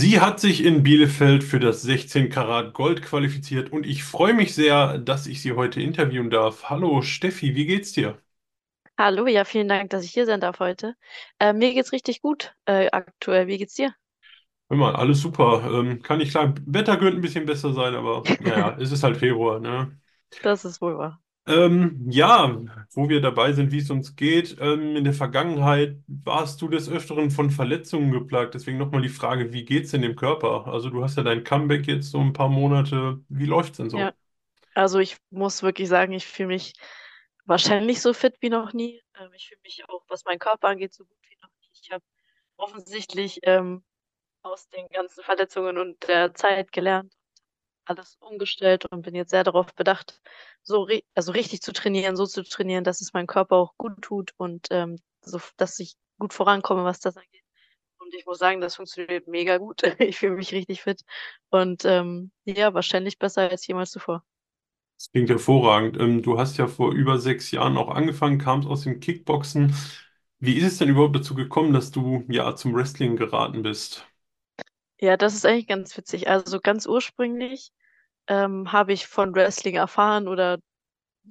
Sie hat sich in Bielefeld für das 16 Karat Gold qualifiziert und ich freue mich sehr, dass ich Sie heute interviewen darf. Hallo Steffi, wie geht's dir? Hallo, ja, vielen Dank, dass ich hier sein darf heute. Äh, mir geht's richtig gut, äh, aktuell. Wie geht's dir? Mal, alles super. Ähm, kann nicht klagen. Wetter könnte ein bisschen besser sein, aber naja, es ist halt Februar, ne? Das ist wohl wahr. Ähm, ja, wo wir dabei sind, wie es uns geht. Ähm, in der Vergangenheit warst du des Öfteren von Verletzungen geplagt. Deswegen nochmal die Frage, wie geht's in dem Körper? Also du hast ja dein Comeback jetzt so ein paar Monate. Wie läuft's denn Ja, so? also ich muss wirklich sagen, ich fühle mich wahrscheinlich so fit wie noch nie. Ähm, ich fühle mich auch, was meinen Körper angeht, so gut wie noch nie. Ich habe offensichtlich ähm, aus den ganzen Verletzungen und der Zeit gelernt, alles umgestellt und bin jetzt sehr darauf bedacht, so also richtig zu trainieren, so zu trainieren, dass es meinem Körper auch gut tut und ähm, so, dass ich gut vorankomme, was das angeht. Und ich muss sagen, das funktioniert mega gut. Ich fühle mich richtig fit und ähm, ja, wahrscheinlich besser als jemals zuvor. Das klingt hervorragend. Ähm, du hast ja vor über sechs Jahren auch angefangen, kamst aus dem Kickboxen. Wie ist es denn überhaupt dazu gekommen, dass du ja zum Wrestling geraten bist? Ja, das ist eigentlich ganz witzig. Also ganz ursprünglich ähm, habe ich von Wrestling erfahren oder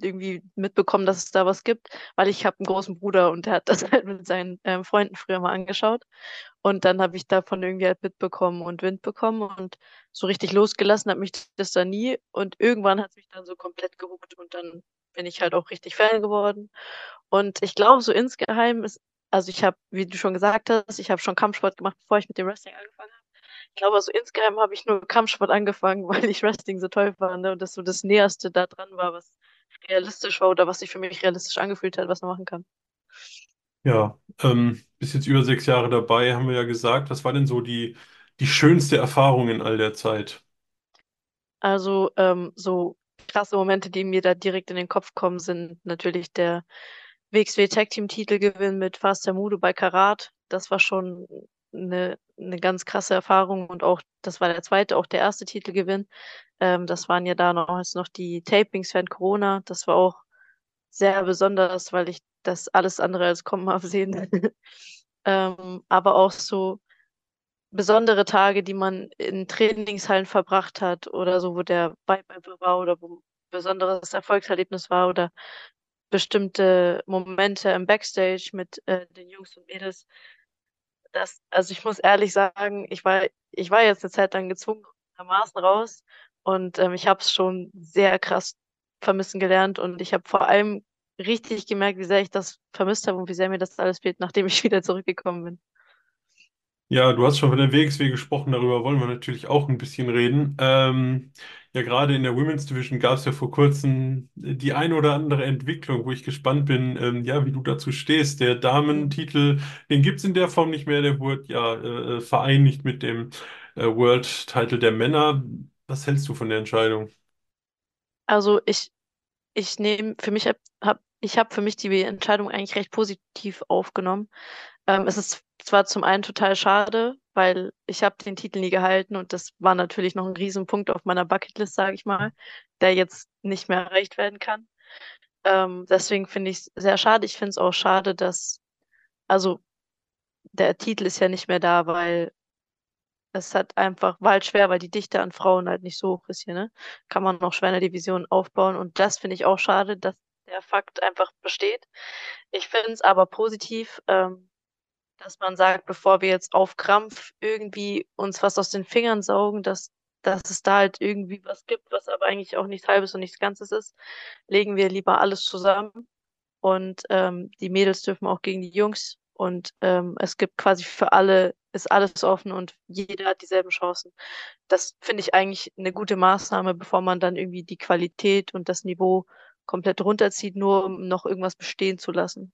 irgendwie mitbekommen, dass es da was gibt, weil ich habe einen großen Bruder und der hat das halt mit seinen ähm, Freunden früher mal angeschaut. Und dann habe ich davon irgendwie halt mitbekommen und Wind bekommen und so richtig losgelassen hat mich das dann nie. Und irgendwann hat es mich dann so komplett gehuckt und dann bin ich halt auch richtig Fan geworden. Und ich glaube, so insgeheim ist, also ich habe, wie du schon gesagt hast, ich habe schon Kampfsport gemacht, bevor ich mit dem Wrestling angefangen habe. Ich glaube, so insgeheim habe ich nur Kampfsport angefangen, weil ich Wrestling so toll fand, ne? Und das so das Näherste da dran war, was realistisch war oder was sich für mich realistisch angefühlt hat, was man machen kann. Ja, ähm, bist jetzt über sechs Jahre dabei, haben wir ja gesagt. Was war denn so die, die schönste Erfahrung in all der Zeit? Also ähm, so krasse Momente, die mir da direkt in den Kopf kommen, sind natürlich der WXW Tag Team Titelgewinn mit Faster Mudo bei Karat. Das war schon eine, eine ganz krasse Erfahrung und auch, das war der zweite, auch der erste Titelgewinn. Ähm, das waren ja da noch, als noch die Tapings während Corona. Das war auch sehr besonders, weil ich das alles andere als kommen habe sehen. Ähm, aber auch so besondere Tage, die man in Trainingshallen verbracht hat oder so, wo der Vibe einfach war oder wo ein besonderes Erfolgserlebnis war oder bestimmte Momente im Backstage mit äh, den Jungs und Mädels. Das, also ich muss ehrlich sagen, ich war, ich war jetzt eine Zeit lang gezwungenermaßen raus und ähm, ich habe es schon sehr krass vermissen gelernt und ich habe vor allem richtig gemerkt, wie sehr ich das vermisst habe und wie sehr mir das alles fehlt, nachdem ich wieder zurückgekommen bin. Ja, du hast schon von der WXW gesprochen, darüber wollen wir natürlich auch ein bisschen reden. Ähm, ja, gerade in der Women's Division gab es ja vor kurzem die ein oder andere Entwicklung, wo ich gespannt bin, ähm, ja, wie du dazu stehst. Der Damentitel, den gibt es in der Form nicht mehr, der wurde ja äh, äh, vereinigt mit dem äh, World Title der Männer. Was hältst du von der Entscheidung? Also ich ich nehme für mich hab, hab ich habe für mich die Entscheidung eigentlich recht positiv aufgenommen. Ähm, es ist zwar zum einen total schade, weil ich habe den Titel nie gehalten und das war natürlich noch ein Riesenpunkt auf meiner Bucketlist, sage ich mal, der jetzt nicht mehr erreicht werden kann. Ähm, deswegen finde ich es sehr schade. Ich finde es auch schade, dass, also der Titel ist ja nicht mehr da, weil es hat einfach, war halt schwer, weil die Dichte an Frauen halt nicht so hoch ist hier, ne? Kann man noch schwer eine Division aufbauen. Und das finde ich auch schade, dass der Fakt einfach besteht. Ich finde es aber positiv, ähm, dass man sagt, bevor wir jetzt auf Krampf irgendwie uns was aus den Fingern saugen, dass, dass es da halt irgendwie was gibt, was aber eigentlich auch nichts Halbes und nichts Ganzes ist, legen wir lieber alles zusammen. Und ähm, die Mädels dürfen auch gegen die Jungs. Und ähm, es gibt quasi für alle, ist alles offen und jeder hat dieselben Chancen. Das finde ich eigentlich eine gute Maßnahme, bevor man dann irgendwie die Qualität und das Niveau komplett runterzieht, nur um noch irgendwas bestehen zu lassen.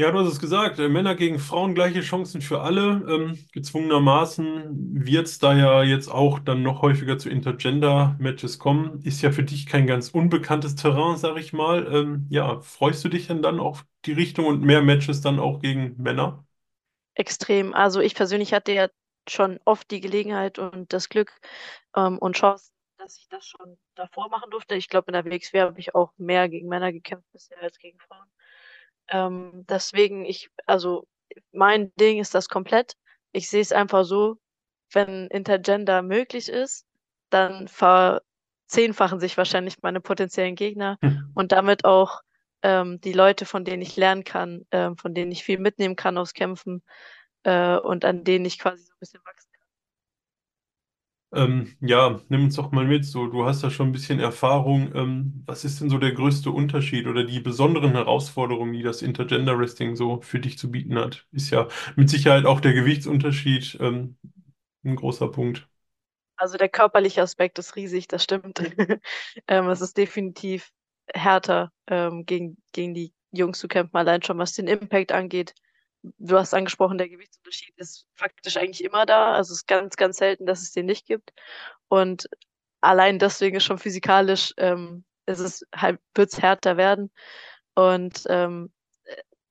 Ja, du hast es gesagt, äh, Männer gegen Frauen, gleiche Chancen für alle. Ähm, gezwungenermaßen wird es da ja jetzt auch dann noch häufiger zu Intergender-Matches kommen. Ist ja für dich kein ganz unbekanntes Terrain, sag ich mal. Ähm, ja, freust du dich denn dann auf die Richtung und mehr Matches dann auch gegen Männer? Extrem. Also ich persönlich hatte ja schon oft die Gelegenheit und das Glück ähm, und Chance, dass ich das schon davor machen durfte. Ich glaube, in der WXW habe ich auch mehr gegen Männer gekämpft bisher als gegen Frauen. Ähm, deswegen, ich, also mein Ding ist das komplett. Ich sehe es einfach so. wenn Intergender möglich ist, dann verzehnfachen sich wahrscheinlich meine potenziellen Gegner Hm. und damit auch ähm, die Leute, von denen ich lernen kann, ähm, von denen ich viel mitnehmen kann aus Kämpfen äh, und an denen ich quasi so ein bisschen wachsen kann. Ähm, ja, nimm uns doch mal mit. So, du hast da schon ein bisschen Erfahrung. Ähm, was ist denn so der größte Unterschied oder die besonderen Herausforderungen, die das Intergender Wrestling so für dich zu bieten hat? Ist ja mit Sicherheit auch der Gewichtsunterschied ähm, ein großer Punkt. Also der körperliche Aspekt ist riesig, das stimmt. Ähm, es ist definitiv härter, ähm, gegen, gegen die Jungs zu kämpfen, allein schon was den Impact angeht. Du hast angesprochen, der Gewichtsunterschied ist faktisch eigentlich immer da. Also es ist ganz, ganz selten, dass es den nicht gibt. Und allein deswegen ist schon physikalisch, ähm, ist es halt, wird es härter werden. Und ähm,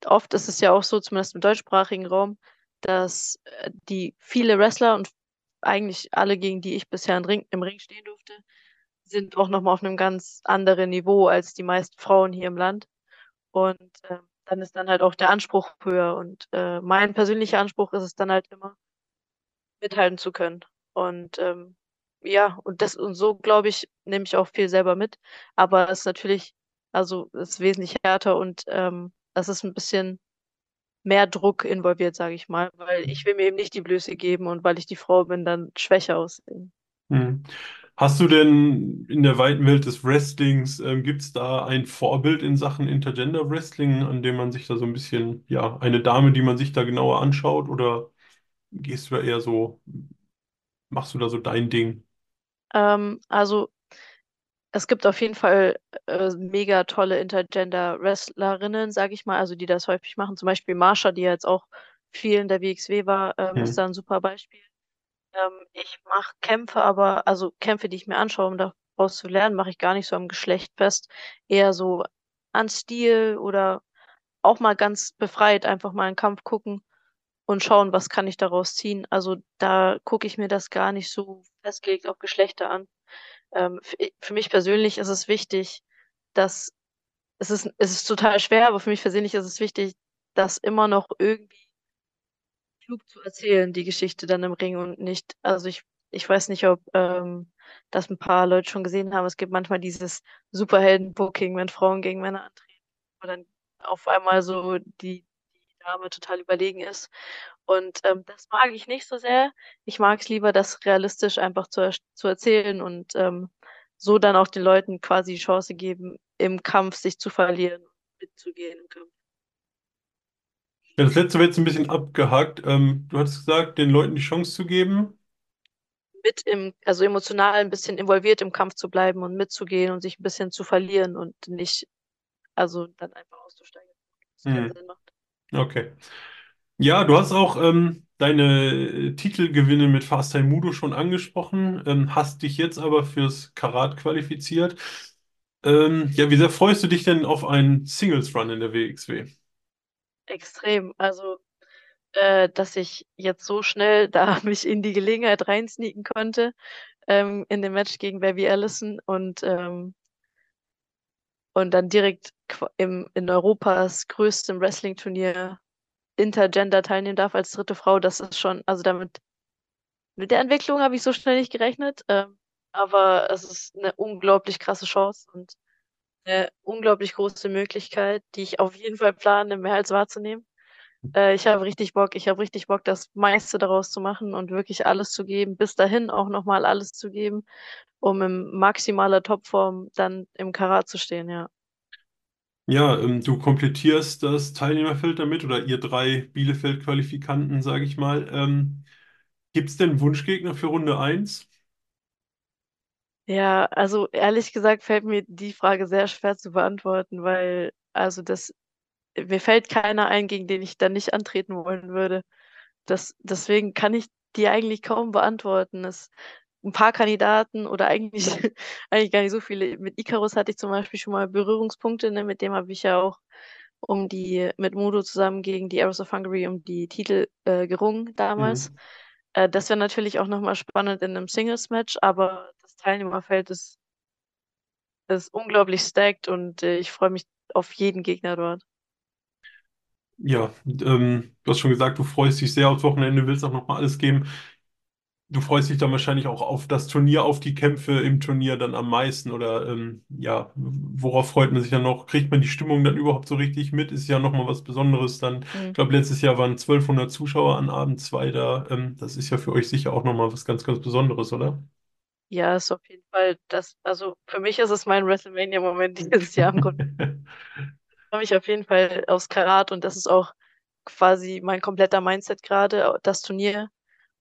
oft ist es ja auch so, zumindest im deutschsprachigen Raum, dass äh, die viele Wrestler und eigentlich alle, gegen die ich bisher im Ring, im Ring stehen durfte, sind auch nochmal auf einem ganz anderen Niveau als die meisten Frauen hier im Land. Und äh, dann ist dann halt auch der Anspruch höher. Und äh, mein persönlicher Anspruch ist es dann halt immer, mithalten zu können. Und ähm, ja, und das und so, glaube ich, nehme ich auch viel selber mit. Aber es ist natürlich, also es ist wesentlich härter und ähm, es ist ein bisschen mehr Druck involviert, sage ich mal, weil ich will mir eben nicht die Blöße geben und weil ich die Frau bin, dann schwächer aussehen. Hm. Hast du denn in der weiten Welt des Wrestlings, ähm, gibt es da ein Vorbild in Sachen Intergender Wrestling, an dem man sich da so ein bisschen, ja, eine Dame, die man sich da genauer anschaut, oder gehst du da eher so, machst du da so dein Ding? Ähm, also es gibt auf jeden Fall äh, mega tolle Intergender-Wrestlerinnen, sage ich mal, also die das häufig machen. Zum Beispiel Marsha, die ja jetzt auch viel in der WXW war, ähm, ist Hm. da ein super Beispiel. Ähm, ich mache Kämpfe, aber, also Kämpfe, die ich mir anschaue, um daraus zu lernen, mache ich gar nicht so am Geschlecht fest. Eher so an Stil oder auch mal ganz befreit einfach mal einen Kampf gucken und schauen, was kann ich daraus ziehen. Also da gucke ich mir das gar nicht so festgelegt auf Geschlechter an. Ähm, für, mich persönlich ist es wichtig, dass es ist, es ist total schwer, aber für mich persönlich ist es wichtig, das immer noch irgendwie klug zu erzählen, die Geschichte dann im Ring und nicht, also ich, ich weiß nicht, ob ähm, das ein paar Leute schon gesehen haben. Es gibt manchmal dieses Superhelden-Booking, wenn Frauen gegen Männer antreten, wo dann auf einmal so die, die Dame total überlegen ist. Und ähm, das mag ich nicht so sehr. Ich mag es lieber, das realistisch einfach zu, zu erzählen und ähm, so dann auch den Leuten quasi die Chance geben, im Kampf sich zu verlieren, mitzugehen im Kampf. Ja, das letzte wird jetzt ein bisschen abgehakt. Ähm, du hattest gesagt, den Leuten die Chance zu geben. Mit im, also emotional ein bisschen involviert im Kampf zu bleiben und mitzugehen und sich ein bisschen zu verlieren und nicht, also dann einfach auszusteigen, Hm. Okay. Ja, du hast auch ähm, deine Titelgewinne mit Fast Time Mudo schon angesprochen, ähm, hast dich jetzt aber fürs Karat qualifiziert. Ähm, ja, wie sehr freust du dich denn auf einen Singles Run in der WXW? Extrem. Also, äh, dass ich jetzt so schnell da mich in die Gelegenheit reinsneaken konnte, ähm, in dem Match gegen Baby Allison und, ähm, und dann direkt im, in Europas größtem Wrestling-Turnier Intergender teilnehmen darf als dritte Frau, das ist schon, also damit, mit der Entwicklung habe ich so schnell nicht gerechnet, ähm, aber es ist eine unglaublich krasse Chance und eine unglaublich große Möglichkeit, die ich auf jeden Fall plane, mehr als wahrzunehmen. Äh, ich habe richtig Bock, ich habe richtig Bock, das meiste daraus zu machen und wirklich alles zu geben, bis dahin auch nochmal alles zu geben, um in maximaler Topform dann im Karat zu stehen, ja. Ja, ähm, du komplettierst das Teilnehmerfeld damit oder ihr drei Bielefeld-Qualifikanten, sage ich mal. Ähm, gibt es denn Wunschgegner für Runde eins? Ja, also ehrlich gesagt fällt mir die Frage sehr schwer zu beantworten, weil also das, mir fällt keiner ein, gegen den ich dann nicht antreten wollen würde. Das, deswegen kann ich die eigentlich kaum beantworten. Es, ein paar Kandidaten oder eigentlich, eigentlich gar nicht so viele. Mit Icarus hatte ich zum Beispiel schon mal Berührungspunkte, ne? Mit dem habe ich ja auch um die, mit Mudo zusammen gegen die Arrows of Hungary um die Titel äh, gerungen damals. Mhm. Äh, das wäre natürlich auch nochmal spannend in einem Singles-Match, aber Teilnehmerfeld ist, ist unglaublich stacked und äh, ich freue mich auf jeden Gegner dort. Ja, ähm, du hast schon gesagt, du freust dich sehr aufs Wochenende, willst auch nochmal alles geben. Du freust dich dann wahrscheinlich auch auf das Turnier, auf die Kämpfe im Turnier dann am meisten oder ähm, ja, worauf freut man sich dann noch? Kriegt man die Stimmung dann überhaupt so richtig mit? Ist ja nochmal was Besonderes dann. Ich Hm. glaube, letztes Jahr waren 1200 Zuschauer an Abend 2 da. Ähm, das ist ja für euch sicher auch nochmal was ganz, ganz Besonderes, oder? Ja, ist auf jeden Fall das, also für mich ist es mein WrestleMania-Moment dieses Jahr im Grunde. Ich freue mich auf jeden Fall aufs Karat und das ist auch quasi mein kompletter Mindset gerade, das Turnier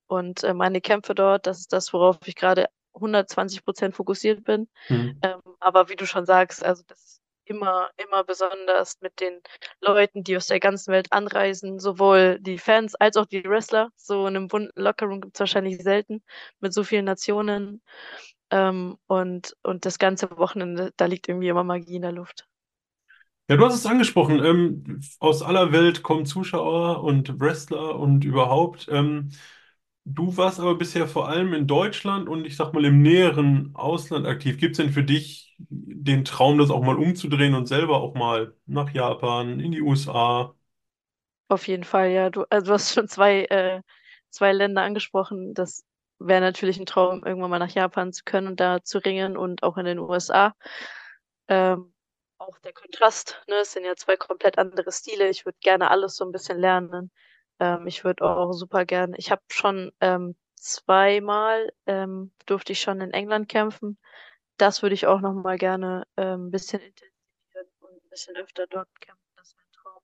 und äh, meine Kämpfe dort. Das ist das, worauf ich gerade 120 Prozent fokussiert bin. Hm. Ähm, aber wie du schon sagst, also das immer, immer besonders mit den Leuten, die aus der ganzen Welt anreisen, sowohl die Fans als auch die Wrestler. So in einem bunten Lockerroom gibt es wahrscheinlich selten mit so vielen Nationen. Ähm, und, und das ganze Wochenende, da liegt irgendwie immer Magie in der Luft. Ja, du hast es angesprochen. Ähm, aus aller Welt kommen Zuschauer und Wrestler und überhaupt. Ähm, du warst aber bisher vor allem in Deutschland und ich sag mal im näheren Ausland aktiv. Gibt es denn für dich den Traum, das auch mal umzudrehen und selber auch mal nach Japan, in die USA? Auf jeden Fall, ja. Du, also du hast schon zwei, äh, zwei Länder angesprochen. Das wäre natürlich ein Traum, irgendwann mal nach Japan zu können und da zu ringen und auch in den USA. Ähm, auch der Kontrast, ne? Es sind ja zwei komplett andere Stile. Ich würde gerne alles so ein bisschen lernen. Ähm, ich würde auch super gerne, ich habe schon ähm, zweimal ähm, durfte ich schon in England kämpfen. Das würde ich auch noch mal gerne ähm, ein bisschen intensivieren und ein bisschen öfter dort kämpfen. Das wäre ein Traum.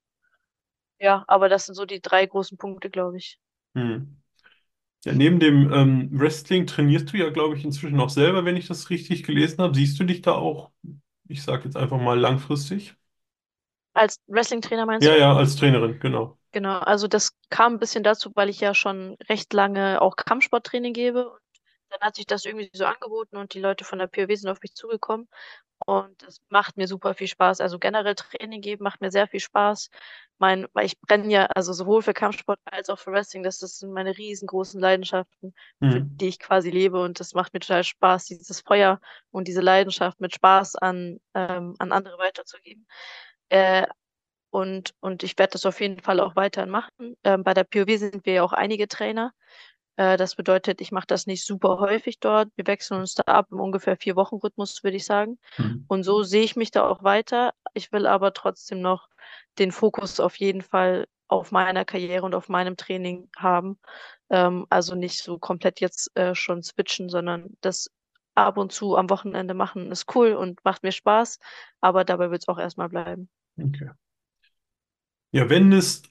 Ja, aber das sind so die drei großen Punkte, glaube ich. Hm. Ja, neben dem ähm, Wrestling trainierst du ja, glaube ich, inzwischen auch selber, wenn ich das richtig gelesen habe. Siehst du dich da auch, ich sage jetzt einfach mal langfristig? Als Wrestling-Trainer meinst Ja, du? ja, als Trainerin, genau. Genau, also das kam ein bisschen dazu, weil ich ja schon recht lange auch Kampfsporttraining gebe. Dann hat sich das irgendwie so angeboten und die Leute von der POW sind auf mich zugekommen. Und es macht mir super viel Spaß. Also generell Training geben macht mir sehr viel Spaß. Mein, weil ich brenne ja, also sowohl für Kampfsport als auch für Wrestling. Das, das sind meine riesengroßen Leidenschaften, für Hm. die ich quasi lebe. Und das macht mir total Spaß, dieses Feuer und diese Leidenschaft mit Spaß an, ähm, an andere weiterzugeben. Äh, und, und ich werde das auf jeden Fall auch weiterhin machen. Ähm, bei der POW sind wir ja auch einige Trainer. Äh, das bedeutet, ich mache das nicht super häufig dort. Wir wechseln uns da ab im ungefähr vier Wochen Rhythmus, würde ich sagen. Hm. Und so sehe ich mich da auch weiter. Ich will aber trotzdem noch den Fokus auf jeden Fall auf meiner Karriere und auf meinem Training haben. Ähm, also nicht so komplett jetzt äh, schon switchen, sondern das ab und zu am Wochenende machen ist cool und macht mir Spaß. Aber dabei wird es auch erstmal bleiben. Okay. Ja, wenn es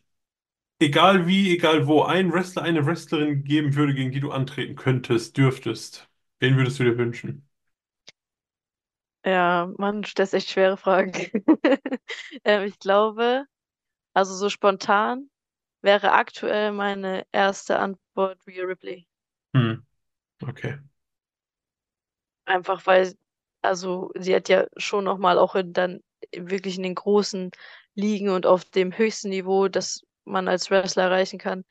egal wie, egal wo, ein Wrestler, eine Wrestlerin geben würde, gegen die du antreten könntest, dürftest, wen würdest du dir wünschen? Ja, Mann, du stellst echt schwere Fragen. Ähm, ich glaube, also so spontan wäre aktuell meine erste Antwort Rhea Ripley. Hm, okay. Einfach weil, also sie hat ja schon nochmal auch in, dann wirklich in den großen Ligen und auf dem höchsten Niveau, das man als Wrestler erreichen kann,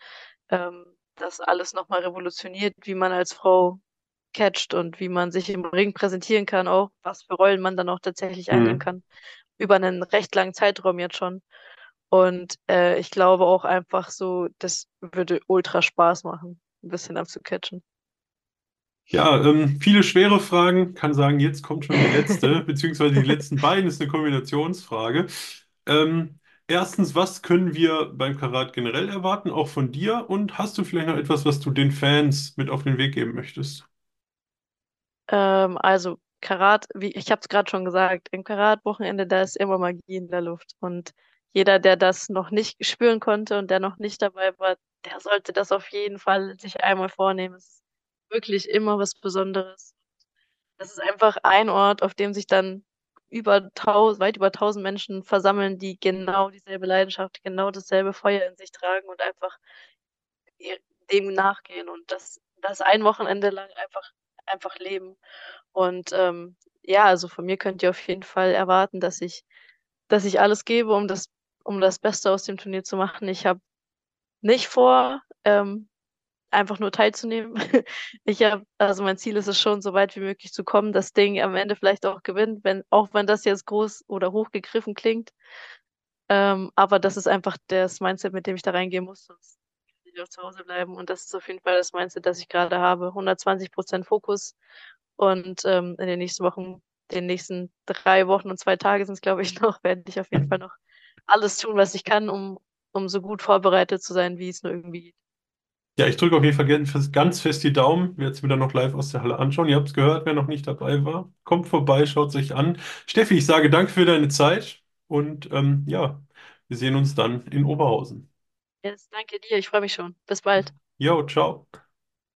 ähm, das alles nochmal revolutioniert, wie man als Frau catcht und wie man sich im Ring präsentieren kann, auch was für Rollen man dann auch tatsächlich einnehmen Hm. kann. Über einen recht langen Zeitraum jetzt schon. Und äh, ich glaube auch einfach so, das würde ultra Spaß machen, ein bisschen abzucatchen. Ja, ähm, viele schwere Fragen. Kann sagen, jetzt kommt schon die letzte, beziehungsweise die letzten beiden ist eine Kombinationsfrage. Ähm, erstens, was können wir beim Karat generell erwarten, auch von dir? Und hast du vielleicht noch etwas, was du den Fans mit auf den Weg geben möchtest? Ähm, also Karat, wie ich habe es gerade schon gesagt, im Karat-Wochenende, da ist immer Magie in der Luft. Und jeder, der das noch nicht spüren konnte und der noch nicht dabei war, der sollte das auf jeden Fall sich einmal vornehmen. Es ist wirklich immer was Besonderes. Das ist einfach ein Ort, auf dem sich dann über tausend, weit über tausend Menschen versammeln, die genau dieselbe Leidenschaft, genau dasselbe Feuer in sich tragen und einfach dem nachgehen und das, das ein Wochenende lang einfach, einfach leben. Und ähm, ja, also von mir könnt ihr auf jeden Fall erwarten, dass ich, dass ich alles gebe, um das, um das Beste aus dem Turnier zu machen. Ich habe nicht vor, ähm, einfach nur teilzunehmen. Ich habe, also mein Ziel ist es schon, so weit wie möglich zu kommen, das Ding am Ende vielleicht auch gewinnt, wenn, auch wenn das jetzt groß oder hochgegriffen klingt. Ähm, aber das ist einfach das Mindset, mit dem ich da reingehen muss, sonst ich auch zu Hause bleiben. Und das ist auf jeden Fall das Mindset, das ich gerade habe. 120% Fokus. Und ähm, in den nächsten Wochen, den nächsten drei Wochen und zwei Tage sind es, glaube ich, noch, werde ich auf jeden Fall noch alles tun, was ich kann, um, um so gut vorbereitet zu sein, wie es nur irgendwie geht. Ja, ich drücke auf jeden Fall ganz fest die Daumen. Es mir dann noch live aus der Halle anschauen. Ihr habt es gehört, wer noch nicht dabei war. Kommt vorbei, schaut es euch an. Steffi, ich sage danke für deine Zeit und ähm, ja, wir sehen uns dann in Oberhausen. Yes, danke dir, ich freue mich schon. Bis bald. Jo, ciao.